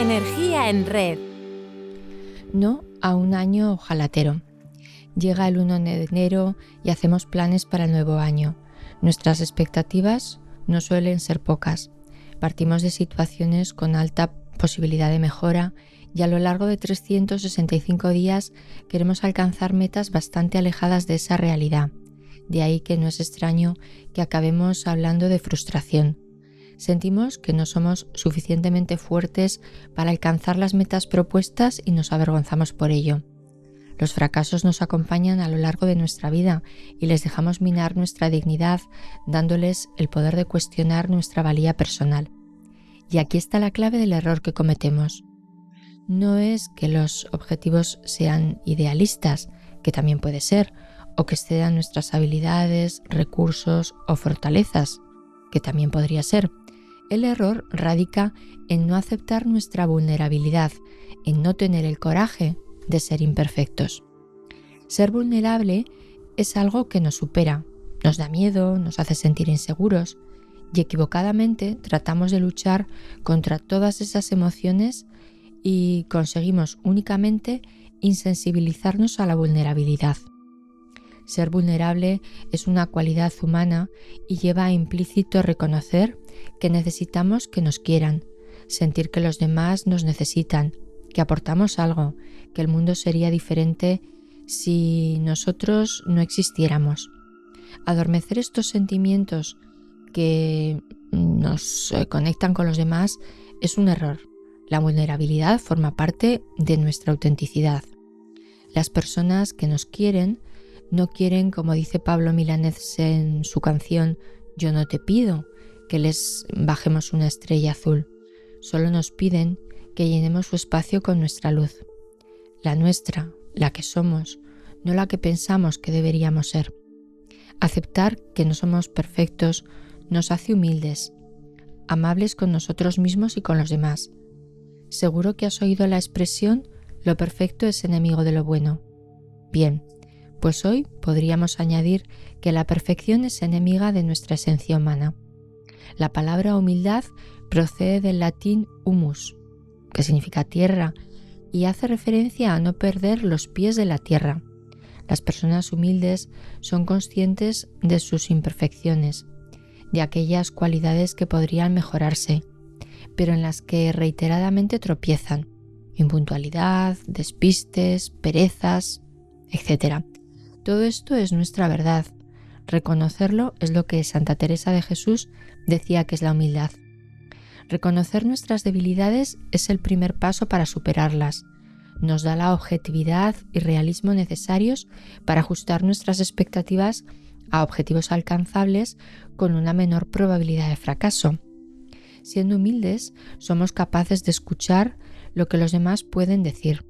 Energía en red. No a un año ojalatero. Llega el 1 de enero y hacemos planes para el nuevo año. Nuestras expectativas no suelen ser pocas. Partimos de situaciones con alta posibilidad de mejora y a lo largo de 365 días queremos alcanzar metas bastante alejadas de esa realidad. De ahí que no es extraño que acabemos hablando de frustración. Sentimos que no somos suficientemente fuertes para alcanzar las metas propuestas y nos avergonzamos por ello. Los fracasos nos acompañan a lo largo de nuestra vida y les dejamos minar nuestra dignidad dándoles el poder de cuestionar nuestra valía personal. Y aquí está la clave del error que cometemos. No es que los objetivos sean idealistas, que también puede ser, o que excedan nuestras habilidades, recursos o fortalezas, que también podría ser. El error radica en no aceptar nuestra vulnerabilidad, en no tener el coraje de ser imperfectos. Ser vulnerable es algo que nos supera, nos da miedo, nos hace sentir inseguros y equivocadamente tratamos de luchar contra todas esas emociones y conseguimos únicamente insensibilizarnos a la vulnerabilidad. Ser vulnerable es una cualidad humana y lleva implícito reconocer que necesitamos que nos quieran, sentir que los demás nos necesitan, que aportamos algo, que el mundo sería diferente si nosotros no existiéramos. Adormecer estos sentimientos que nos conectan con los demás es un error. La vulnerabilidad forma parte de nuestra autenticidad. Las personas que nos quieren no quieren, como dice Pablo Milanés en su canción Yo no te pido, que les bajemos una estrella azul. Solo nos piden que llenemos su espacio con nuestra luz. La nuestra, la que somos, no la que pensamos que deberíamos ser. Aceptar que no somos perfectos nos hace humildes, amables con nosotros mismos y con los demás. Seguro que has oído la expresión lo perfecto es enemigo de lo bueno. Bien, pues hoy podríamos añadir que la perfección es enemiga de nuestra esencia humana. La palabra humildad procede del latín humus, que significa tierra, y hace referencia a no perder los pies de la tierra. Las personas humildes son conscientes de sus imperfecciones, de aquellas cualidades que podrían mejorarse, pero en las que reiteradamente tropiezan, impuntualidad, despistes, perezas, etc. Todo esto es nuestra verdad. Reconocerlo es lo que Santa Teresa de Jesús decía que es la humildad. Reconocer nuestras debilidades es el primer paso para superarlas. Nos da la objetividad y realismo necesarios para ajustar nuestras expectativas a objetivos alcanzables con una menor probabilidad de fracaso. Siendo humildes, somos capaces de escuchar lo que los demás pueden decir,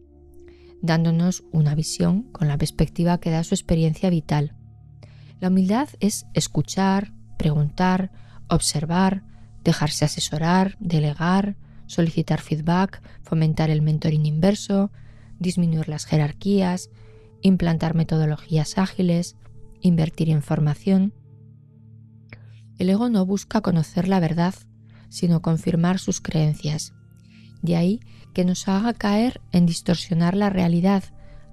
dándonos una visión con la perspectiva que da su experiencia vital. La humildad es escuchar, preguntar, observar, dejarse asesorar, delegar, solicitar feedback, fomentar el mentoring inverso, disminuir las jerarquías, implantar metodologías ágiles, invertir en formación. El ego no busca conocer la verdad, sino confirmar sus creencias. De ahí que nos haga caer en distorsionar la realidad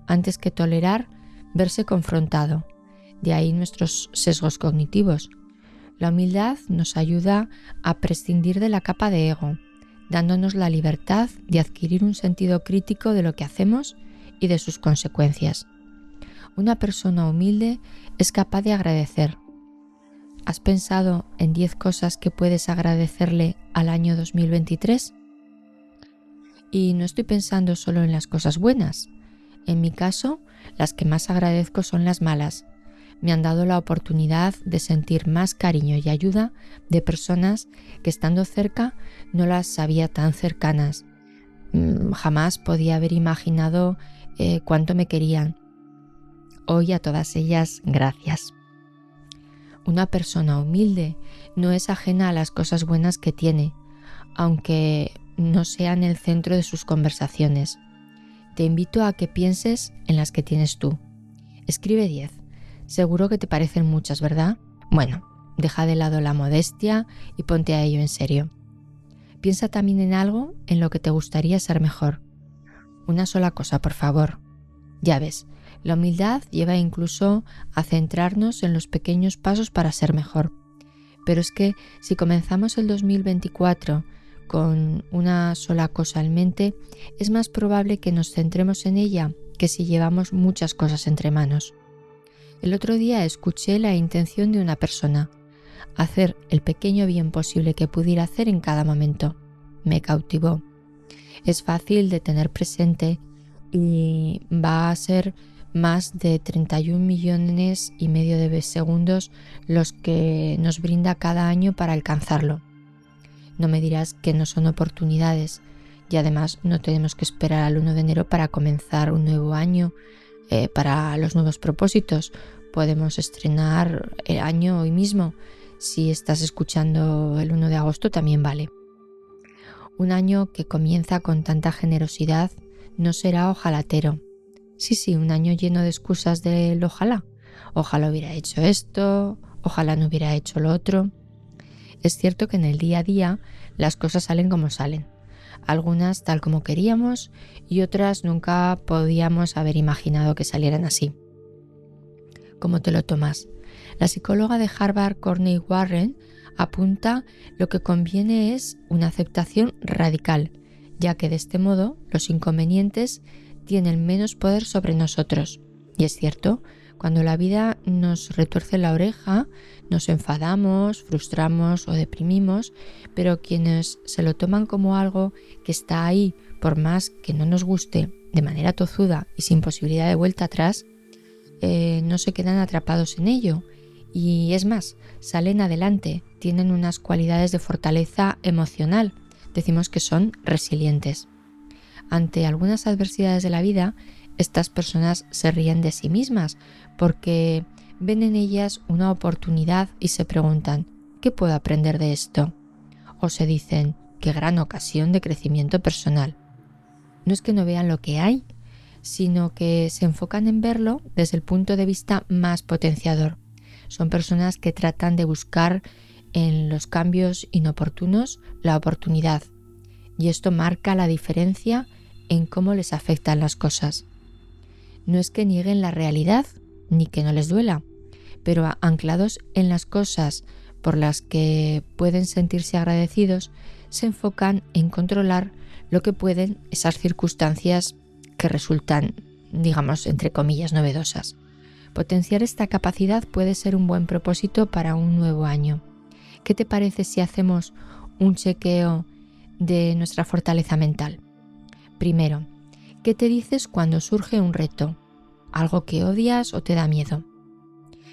antes que tolerar verse confrontado. De ahí nuestros sesgos cognitivos, la humildad nos ayuda a prescindir de la capa de ego, dándonos la libertad de adquirir un sentido crítico de lo que hacemos y de sus consecuencias. Una persona humilde es capaz de agradecer. ¿Has pensado en 10 cosas que puedes agradecerle al año 2023? Y no estoy pensando solo en las cosas buenas. En mi caso, las que más agradezco son las malas, me han dado la oportunidad de sentir más cariño y ayuda de personas que estando cerca no las sabía tan cercanas. Mm, jamás podía haber imaginado eh, cuánto me querían. Hoy a todas ellas, gracias. Una persona humilde no es ajena a las cosas buenas que tiene, aunque no sean el centro de sus conversaciones. Te invito a que pienses en las que tienes tú. Escribe 10 Seguro que te parecen muchas, ¿verdad? Bueno, deja de lado la modestia y ponte a ello en serio. Piensa también en algo en lo que te gustaría ser mejor. Una sola cosa, por favor. Ya ves, la humildad lleva incluso a centrarnos en los pequeños pasos para ser mejor. Pero es que si comenzamos el 2024 con una sola cosa en mente, es más probable que nos centremos en ella que si llevamos muchas cosas entre manos. El otro día escuché la intención de una persona, hacer el pequeño bien posible que pudiera hacer en cada momento. Me cautivó. Es fácil de tener presente y va a ser más de 31 millones y medio de segundos los que nos brinda cada año para alcanzarlo. No me dirás que no son oportunidades y además no tenemos que esperar al 1 de enero para comenzar un nuevo año, eh, para los nuevos propósitos. Podemos estrenar el año hoy mismo. Si estás escuchando el 1 de agosto también vale. Un año que comienza con tanta generosidad no será ojalatero, Sí, sí, un año lleno de excusas del ojalá. Ojalá hubiera hecho esto, ojalá no hubiera hecho lo otro. Es cierto que en el día a día las cosas salen como salen. Algunas tal como queríamos y otras nunca podíamos haber imaginado que salieran así. ¿Cómo te lo tomas? La psicóloga de Harvard, Corney Warren, apunta lo que conviene es una aceptación radical, ya que de este modo los inconvenientes tienen menos poder sobre nosotros. Y es cierto, cuando la vida nos retuerce la oreja, nos enfadamos, frustramos o deprimimos, pero quienes se lo toman como algo que está ahí, por más que no nos guste, de manera tozuda y sin posibilidad de vuelta atrás, eh, no se quedan atrapados en ello. Y es más, salen adelante, tienen unas cualidades de fortaleza emocional, decimos que son resilientes. Ante algunas adversidades de la vida, estas personas se ríen de sí mismas porque ven en ellas una oportunidad y se preguntan, ¿qué puedo aprender de esto? O se dicen, qué gran ocasión de crecimiento personal. No es que no vean lo que hay, sino que se enfocan en verlo desde el punto de vista más potenciador. Son personas que tratan de buscar en los cambios inoportunos la oportunidad. Y esto marca la diferencia en cómo les afectan las cosas. No es que nieguen la realidad, ni que no les duela, pero anclados en las cosas por las que pueden sentirse agradecidos, se enfocan en controlar lo que pueden esas circunstancias que resultan, digamos, entre comillas, novedosas. Potenciar esta capacidad puede ser un buen propósito para un nuevo año. ¿Qué te parece si hacemos un chequeo de nuestra fortaleza mental? Primero, ¿qué te dices cuando surge un reto? ¿Algo que odias o te da miedo?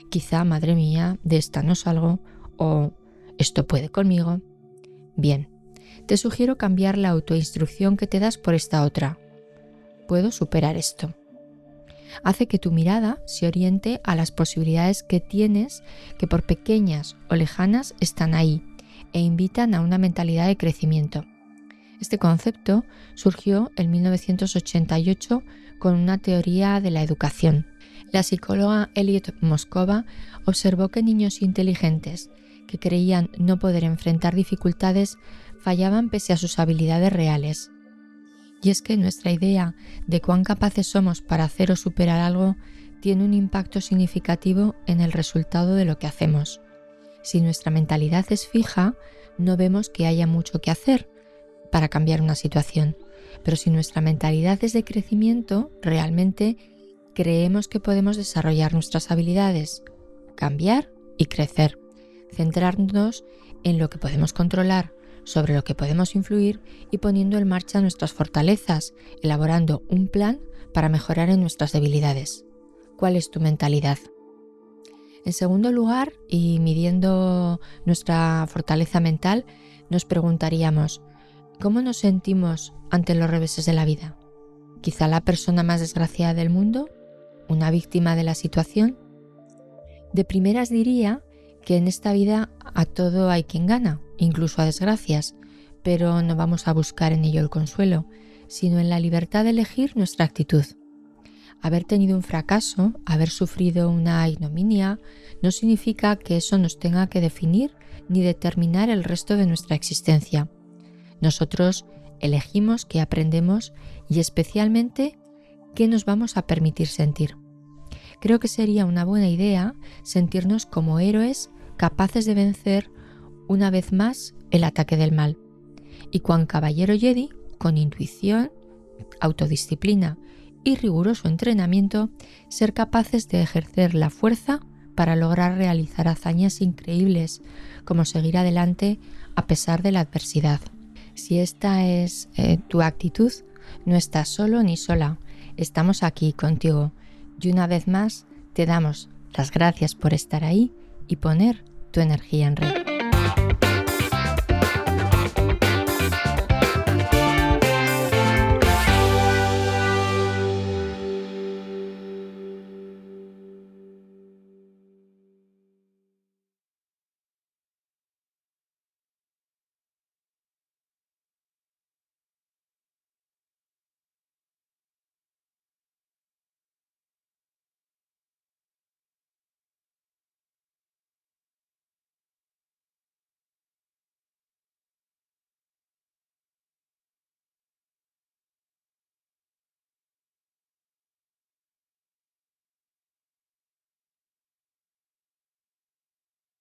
Quizá, madre mía, de esta no salgo o esto puede conmigo. Bien, te sugiero cambiar la autoinstrucción que te das por esta otra. Puedo superar esto. Hace que tu mirada se oriente a las posibilidades que tienes que por pequeñas o lejanas están ahí e invitan a una mentalidad de crecimiento. Este concepto surgió en 1988 con una teoría de la educación. La psicóloga Elliot Moscova observó que niños inteligentes que creían no poder enfrentar dificultades fallaban pese a sus habilidades reales. Y es que nuestra idea de cuán capaces somos para hacer o superar algo tiene un impacto significativo en el resultado de lo que hacemos. Si nuestra mentalidad es fija, no vemos que haya mucho que hacer, para cambiar una situación. Pero si nuestra mentalidad es de crecimiento, realmente creemos que podemos desarrollar nuestras habilidades, cambiar y crecer, centrarnos en lo que podemos controlar, sobre lo que podemos influir y poniendo en marcha nuestras fortalezas, elaborando un plan para mejorar en nuestras debilidades. ¿Cuál es tu mentalidad? En segundo lugar, y midiendo nuestra fortaleza mental, nos preguntaríamos, ¿Cómo nos sentimos ante los reveses de la vida? ¿Quizá la persona más desgraciada del mundo? ¿Una víctima de la situación? De primeras diría que en esta vida a todo hay quien gana, incluso a desgracias, pero no vamos a buscar en ello el consuelo, sino en la libertad de elegir nuestra actitud. Haber tenido un fracaso, haber sufrido una ignominia, no significa que eso nos tenga que definir ni determinar el resto de nuestra existencia. Nosotros elegimos qué aprendemos y especialmente qué nos vamos a permitir sentir. Creo que sería una buena idea sentirnos como héroes capaces de vencer una vez más el ataque del mal. Y cuan caballero Jedi, con intuición, autodisciplina y riguroso entrenamiento, ser capaces de ejercer la fuerza para lograr realizar hazañas increíbles, como seguir adelante a pesar de la adversidad. Si esta es eh, tu actitud, no estás solo ni sola, estamos aquí contigo y una vez más te damos las gracias por estar ahí y poner tu energía en red.